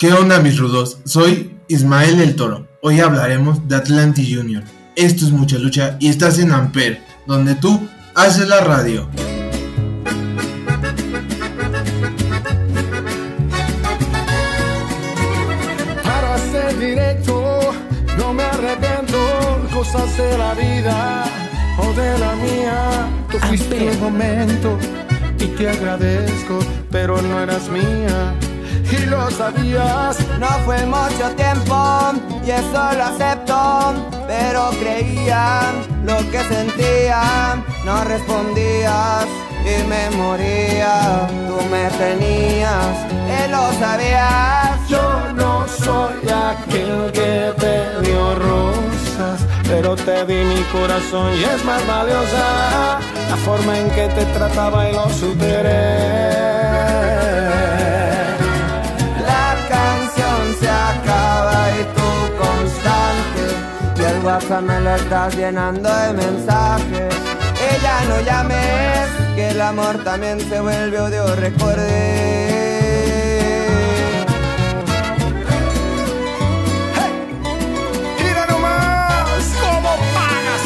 ¿Qué onda mis rudos? Soy Ismael el Toro. Hoy hablaremos de Atlantic Junior. Esto es mucha lucha y estás en Amper, donde tú haces la radio. Para ser directo, no me arrepiento cosas de la vida o de la mía. Tú fuiste el momento y te agradezco, pero no eras mía y lo sabías. No fue mucho tiempo y eso lo acepto, pero creía lo que sentía, no respondías y me moría. Tú me tenías y lo sabías. Yo no soy aquel que te dio rosas, pero te di mi corazón y es más valiosa la forma en que te trataba y lo superé. WhatsApp me lo estás llenando de mensajes. Ya no llames, que el amor también se vuelve odio, recuerde.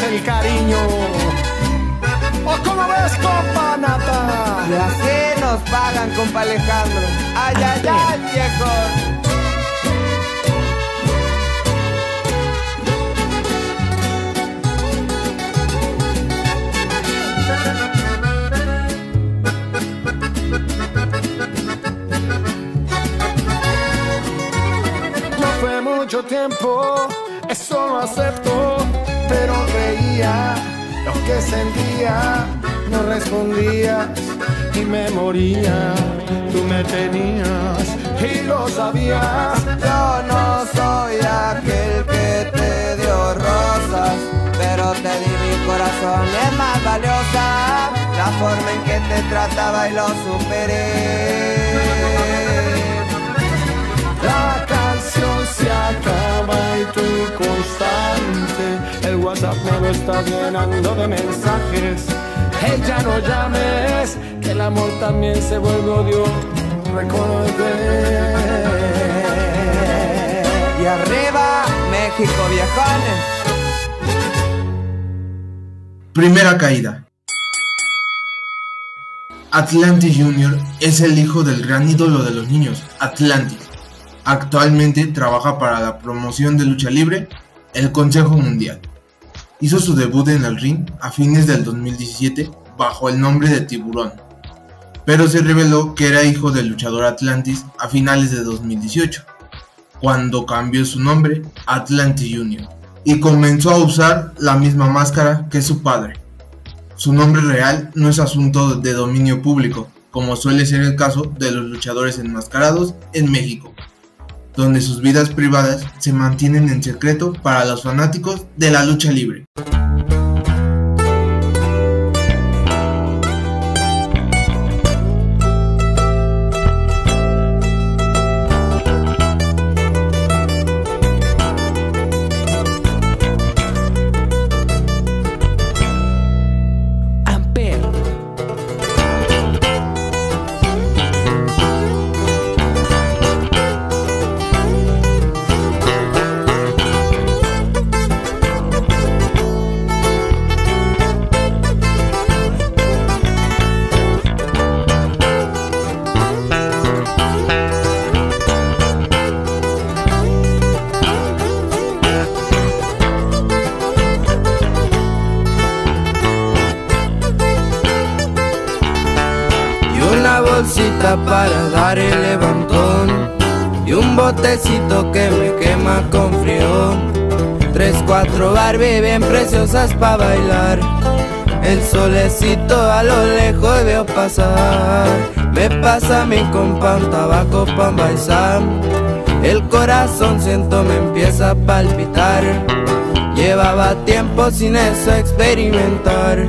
El cariño. ¿O cómo ves, compa Nata? Y así nos pagan, compa Alejandro. Ay, ay, ay, viejo. Tiempo, eso lo acepto, pero creía lo que sentía, no respondías y me moría. Tú me tenías y lo sabías. Yo no soy aquel que te dio rosas, pero te di mi corazón, es más valiosa la forma en que te trataba y lo superé. Se acaba y tú constante. El WhatsApp me lo está llenando de mensajes. Hey, ya no llames, que el amor también se vuelve odio. Recordé. Y arriba, México, viejones. Primera caída. Atlantic Jr. es el hijo del gran ídolo de los niños, Atlantic. Actualmente trabaja para la promoción de lucha libre, el Consejo Mundial. Hizo su debut en el ring a fines del 2017 bajo el nombre de Tiburón, pero se reveló que era hijo del luchador Atlantis a finales de 2018, cuando cambió su nombre a Atlantic Jr. y comenzó a usar la misma máscara que su padre. Su nombre real no es asunto de dominio público, como suele ser el caso de los luchadores enmascarados en México, donde sus vidas privadas se mantienen en secreto para los fanáticos de la lucha libre. Con frío. Tres, cuatro Barbie bien preciosas para bailar. El solecito a lo lejos veo pasar. Me pasa mi compa un tabaco pa' envaisar. El corazón siento me empieza a palpitar. Llevaba tiempo sin eso experimentar.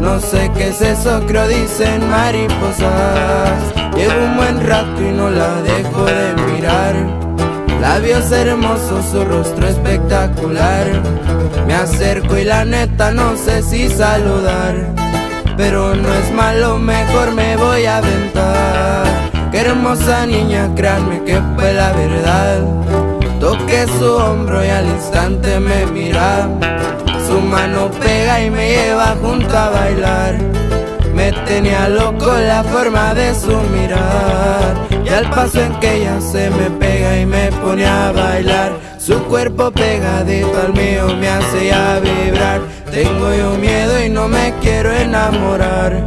No sé qué es eso, creo dicen mariposas. Llevo un buen rato y no la dejo de mirar. Labios hermosos, su rostro espectacular. Me acerco y la neta no sé si saludar. Pero no es malo, mejor me voy a aventar. Qué hermosa niña, créanme que fue la verdad. Toqué su hombro y al instante me mira. Su mano pega y me lleva junto a bailar. Tenía loco la forma de su mirar. Y al paso en que ella se me pega y me pone a bailar. Su cuerpo pegadito al mío me hace ya vibrar. Tengo yo miedo y no me quiero enamorar.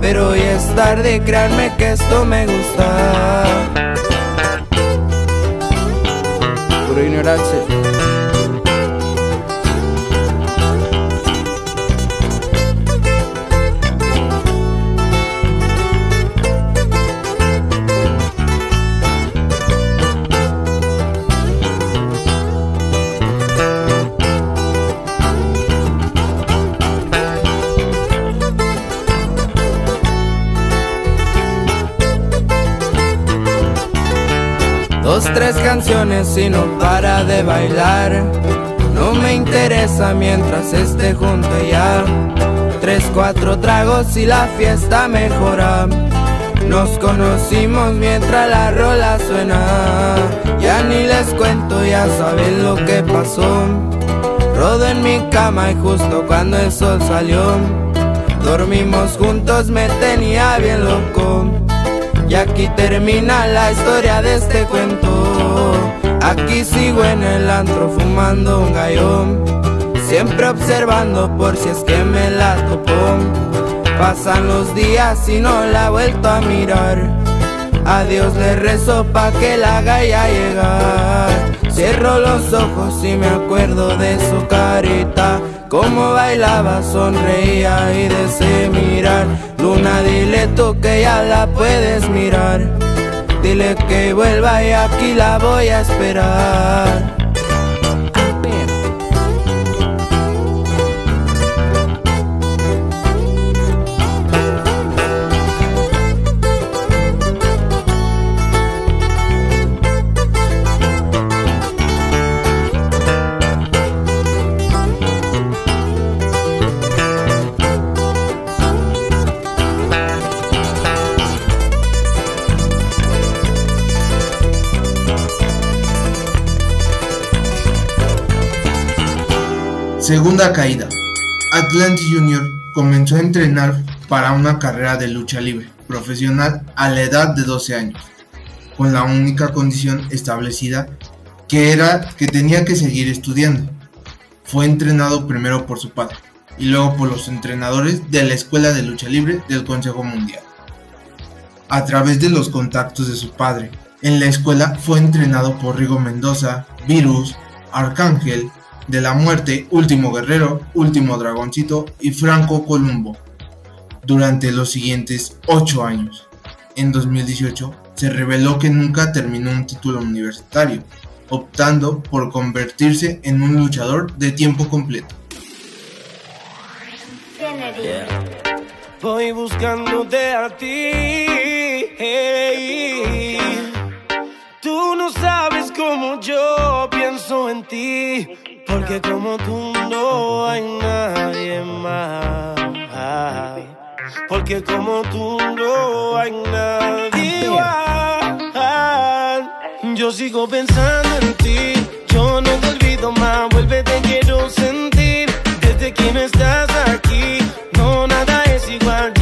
Pero hoy es tarde, créanme que esto me gusta. Canciones y no para de bailar. No me interesa mientras esté junto ya. Tres, cuatro tragos y la fiesta mejora. Nos conocimos mientras la rola suena. Ya ni les cuento, ya saben lo que pasó. Rodo en mi cama y justo cuando el sol salió. Dormimos juntos, me tenía bien loco. Y aquí termina la historia de este cuento. Aquí sigo en el antro fumando un gallón. Siempre observando por si es que me la topó. Pasan los días y no la he vuelto a mirar. A Dios le rezo pa' que la haga ya llegar. Cierro los ojos y me acuerdo de su carita. Como bailaba, sonreía y deseo mirar. Luna, dile tú que ya la puedes mirar. Dile que vuelva y aquí la voy a esperar. Segunda caída. Atlantis Junior comenzó a entrenar para una carrera de lucha libre profesional a la edad de 12 años, con la única condición establecida que era que tenía que seguir estudiando. Fue entrenado primero por su padre y luego por los entrenadores de la Escuela de Lucha Libre del Consejo Mundial. A través de los contactos de su padre, en la escuela fue entrenado por Rigo Mendoza, Virus, Arcángel, de la Muerte, Último Guerrero, Último Dragoncito y Franco Columbo durante los siguientes 8 años. En 2018 se reveló que nunca terminó un título universitario, optando por convertirse en un luchador de tiempo completo. Voy buscándote a ti. Tú no sabes cómo yo pienso en ti. Porque como tú no hay nadie más. Porque como tú no hay nadie igual. Yo sigo pensando en ti. Yo no te olvido más. Vuelve, te quiero sentir. Desde que no estás aquí. No, nada es igual.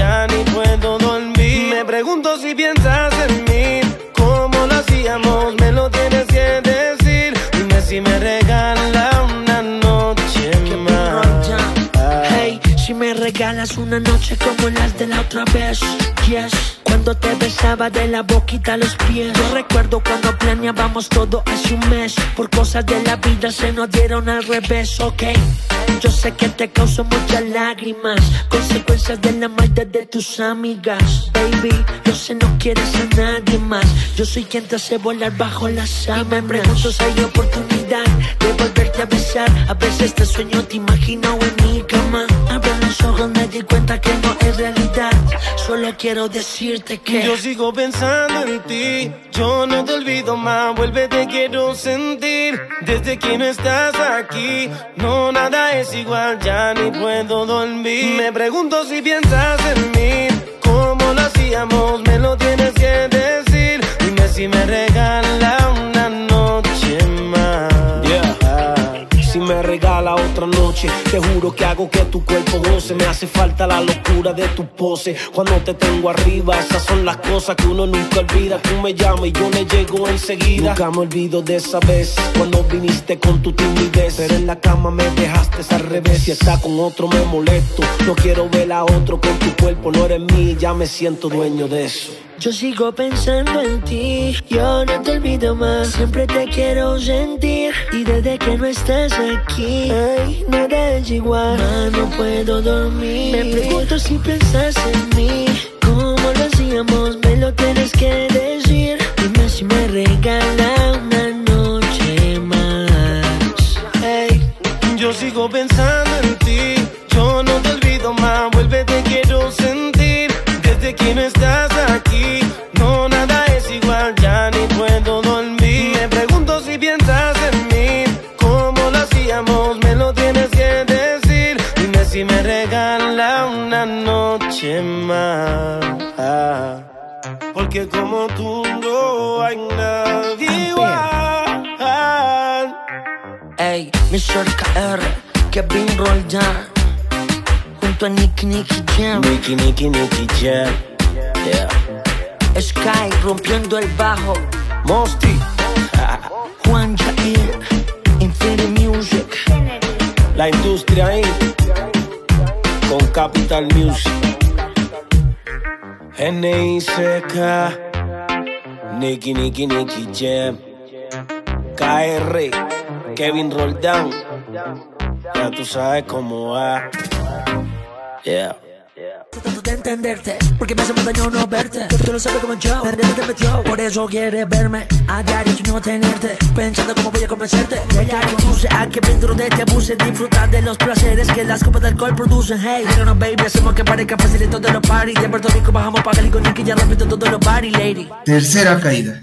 Regalas una noche como las de la otra vez. Yes. Cuando te besaba de la boquita a los pies. Yo recuerdo cuando planeábamos todo hace un mes. Por cosas de la vida se nos dieron al revés, ok. Yo sé que te causó muchas lágrimas. Consecuencias de la maldad de tus amigas. Baby, yo sé no quieres a nadie más. Yo soy quien te hace volar bajo las sábanas. Y me pregunto si hay oportunidad de volverte a besar. A veces este sueño te imagino en mi cama ojos me di cuenta que no es realidad. Solo quiero decirte que yo sigo pensando en ti. Yo no te olvido más. Vuelve, te quiero sentir. Desde que no estás aquí, no nada es igual. Ya ni puedo dormir. Me pregunto si piensas en mí. ¿Cómo lo hacíamos? Me lo tienes que decir. Dime si me otra noche. Te juro que hago que tu cuerpo goce. Me hace falta la locura de tu pose. Cuando te tengo arriba, esas son las cosas que uno nunca olvida. Tú me llamas y yo le llego enseguida. Nunca me olvido de esa vez cuando viniste con tu timidez. Pero en la cama me dejaste al revés. Si está con otro me molesto. No quiero ver a otro con tu cuerpo. No eres mí, ya me siento dueño de eso. Yo sigo pensando en ti, yo no te olvido más, siempre te quiero sentir y desde que no estás aquí, ay, nada es igual, más no puedo dormir. Me pregunto si piensas en mí, cómo lo hacíamos, me lo tienes que decir. Dime si me regala una noche más. Hey, yo sigo pensando en ti, yo no te olvido más, vuelve te quiero sentir desde que no estás más. Porque como tú no hay nadie igual. Ey, Mr. KR, Kevin Roldan, junto a Nicky Nicky Jam. Nicky, Nicky, Nicky Jam. Yeah. Sky rompiendo el bajo, Mosty. Juan Jair, Infinity Music. La industria ahí. Con Capital Music. N.I.C.K. Nicky, Nicky, Nicky Jam. KR. Kevin Roldán. Ya tú sabes cómo va. Yeah. Tratando de entenderte, porque me hace más daño no verte. Tú no sabes como yo, te metió. Por eso quieres verme a diario no tenerte. Pensando cómo voy a convencerte. Que use a que dentro de te abuse. Disfrutar de los placeres que las copas de alcohol producen. Hey, no, baby, hacemos que parezca fácil en todos los parties. De Puerto Rico bajamos para Cali con Nicky, ya repito todos los parties, lady. Tercera caída.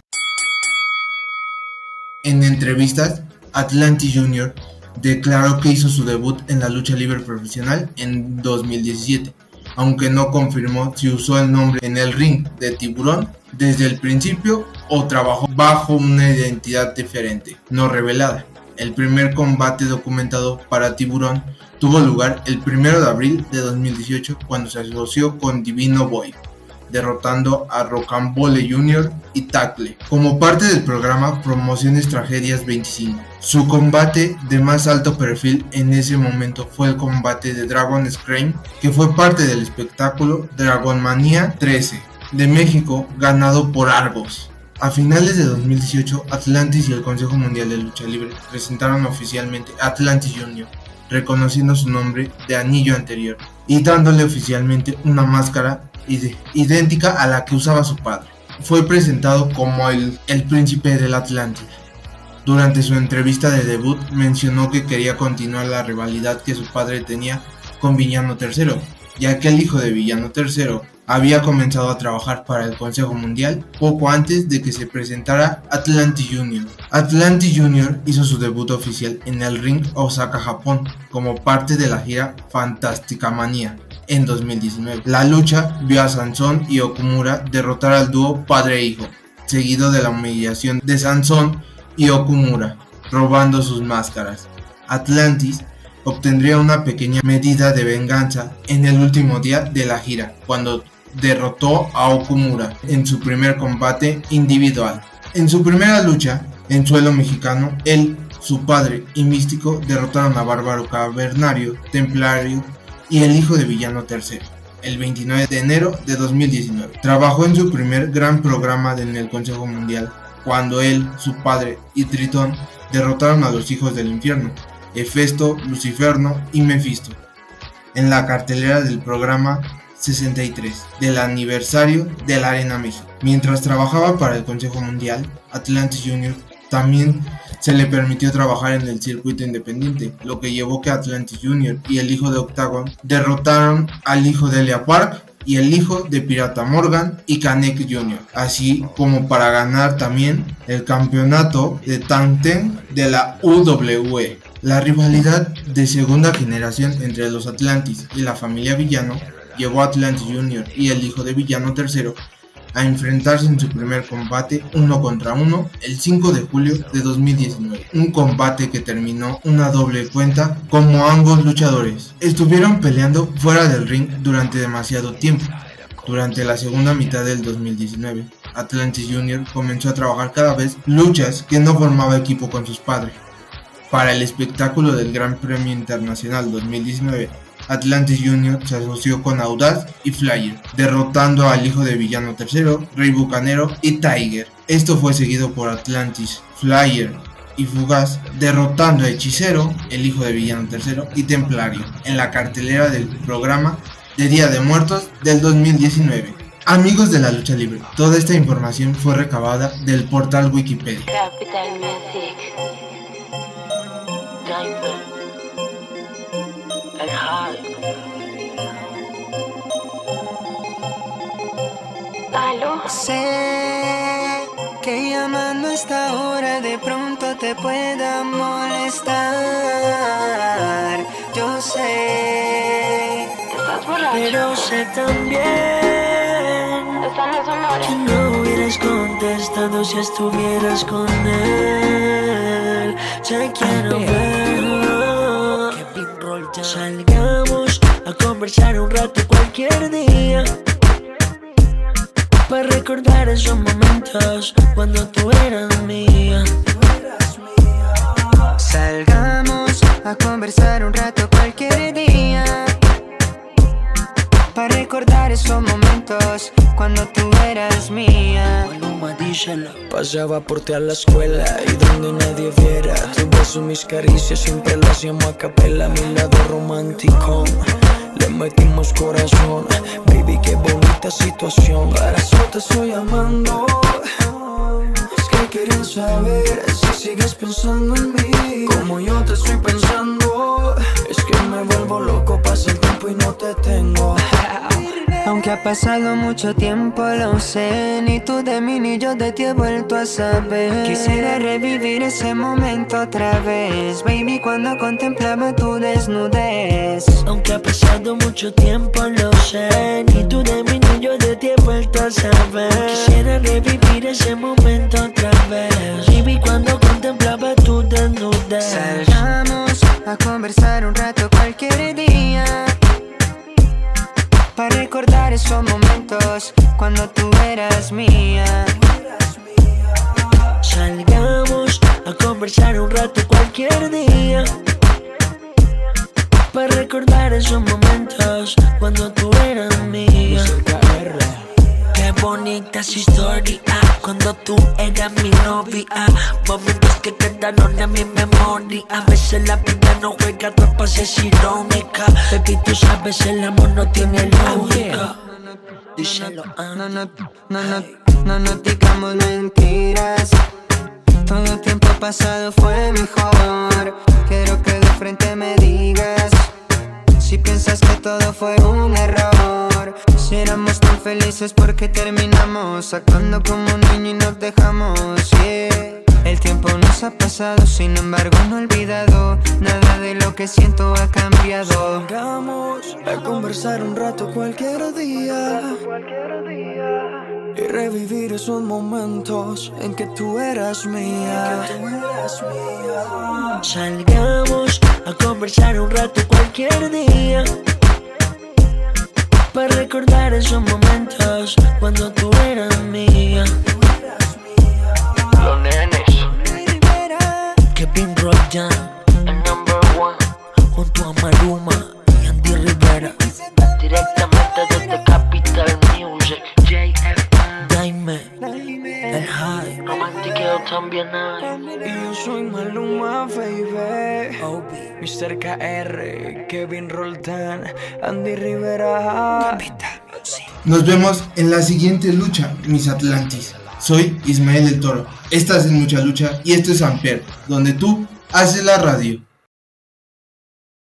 En entrevistas, Atlantis Jr. declaró que hizo su debut en la lucha libre profesional en 2017, aunque no confirmó si usó el nombre en el ring de Tiburón desde el principio o trabajó bajo una identidad diferente, no revelada. El primer combate documentado para Tiburón tuvo lugar el 1 de abril de 2018 cuando se asoció con Divino Boy, derrotando a Rocambole Jr. y Tackle como parte del programa Promociones Tragedias 25. Su combate de más alto perfil en ese momento fue el combate de Dragon Scream, que fue parte del espectáculo Dragon Mania 13 de México, ganado por Argos. A finales de 2018, Atlantis y el Consejo Mundial de Lucha Libre presentaron oficialmente Atlantis Jr., reconociendo su nombre de anillo anterior y dándole oficialmente una máscara idéntica a la que usaba su padre. Fue presentado como el, el príncipe del Atlántida. Durante su entrevista de debut mencionó que quería continuar la rivalidad que su padre tenía con Villano III, ya que el hijo de Villano III había comenzado a trabajar para el Consejo Mundial poco antes de que se presentara Atlantis Jr. Atlantis Jr. hizo su debut oficial en el Ring Osaka, Japón, como parte de la gira Fantástica Manía en 2019. La lucha vio a Sansón y Okumura derrotar al dúo padre e hijo, seguido de la humillación de Sansón y Okumura, robando sus máscaras. Atlantis obtendría una pequeña medida de venganza en el último día de la gira, cuando derrotó a Okumura en su primer combate individual. En su primera lucha en suelo mexicano, él, su padre y Místico derrotaron a Bárbaro Cavernario, Templario y el hijo de Villano III el 29 de enero de 2019. Trabajó en su primer gran programa en el Consejo Mundial, cuando él, su padre y Tritón derrotaron a los hijos del infierno, Hefesto, Luciferno y Mefisto, en la cartelera del programa 63 del aniversario de la Arena México. Mientras trabajaba para el Consejo Mundial, Atlantis Jr. también se le permitió trabajar en el circuito independiente, lo que llevó que Atlantis Jr. y el hijo de Octagon derrotaron al hijo de Elia Park y el hijo de Pirata Morgan y Kanek Jr., así como para ganar también el campeonato de Tanten de la UWE. La rivalidad de segunda generación entre los Atlantis y la familia Villano llevó a Atlantis Jr. y el hijo de Villano III a enfrentarse en su primer combate uno contra uno el 5 de julio de 2019. Un combate que terminó una doble cuenta como ambos luchadores estuvieron peleando fuera del ring durante demasiado tiempo. Durante la segunda mitad del 2019, Atlantis Jr. comenzó a trabajar cada vez luchas que no formaba equipo con sus padres. Para el espectáculo del Gran Premio Internacional 2019, Atlantis Jr. se asoció con Audaz y Flyer, derrotando al hijo de Villano III, Rey Bucanero y Tiger. Esto fue seguido por Atlantis, Flyer y Fugaz, derrotando a Hechicero, el hijo de Villano III, y Templario, en la cartelera del programa de Día de Muertos del 2019. Amigos de la lucha libre, toda esta información fue recabada del portal Wikipedia. Sé que llamando a esta hora de pronto te pueda molestar. Yo sé. Pero sé también que no hubieras contestado si estuvieras con él. Te quiero ver. Salgamos a conversar un rato cualquier día. Para recordar esos momentos cuando tú eras mía. Pasaba por ti a la escuela y donde nadie viera. Tu beso, mis caricias siempre las llamo a capela. Mi lado romántico le metimos corazón. Baby, qué bonita situación. Para eso te estoy llamando. Es que quieren saber si sigues pensando en mí. Como yo te estoy pensando Es que me vuelvo loco, pasa el tiempo y no te tengo Aunque ha pasado mucho tiempo, lo sé. Ni tú de mí ni yo de ti he vuelto a saber. Quisiera revivir ese momento otra vez. Baby, cuando contemplaba tu desnudez. Aunque ha pasado mucho tiempo, lo sé. Ni tú de mí ni yo de ti he vuelto a saber. Quisiera revivir ese momento otra vez. Baby, cuando contemplaba tu desnudez. Salgamos a conversar un rato cualquier día. Para recordar esos momentos cuando tú eras mía. Salgamos a conversar un rato cualquier día. Para recordar esos momentos cuando tú eras mía. Qué bonita esa historia cuando tú eras mi novia. Momentos que quedaron en mi memoria. A veces la vida no juega tropas, es irónica. Baby, tú sabes, el amor no tiene lógica. Díselo. No, no, no, no, no, no digamos mentiras. Todo tiempo pasado fue mejor. Quiero que de frente me digas si piensas que todo fue un error. Si éramos tan felices porque terminamos actuando como un niño y nos dejamos. Yeah. El tiempo nos ha pasado, sin embargo no he olvidado nada de lo que siento ha cambiado. Salgamos a conversar un rato cualquier día y revivir esos momentos en que tú eras mía. Salgamos a conversar un rato cualquier día. Para recordar esos momentos cuando tú eras mía. El number one, junto a Maluma y Andy Rivera. Directamente desde Capital Music, JFN, Daime, el High, romantiqueo también hay. Y yo soy Maluma, baby. Obi. Mr. KR, Kevin Roldán, Andy Rivera. Nos vemos en la siguiente lucha, mis Atlantis. Soy Ismael el Toro. Esta es Mucha Lucha y esto es Amper, donde tú haces la radio.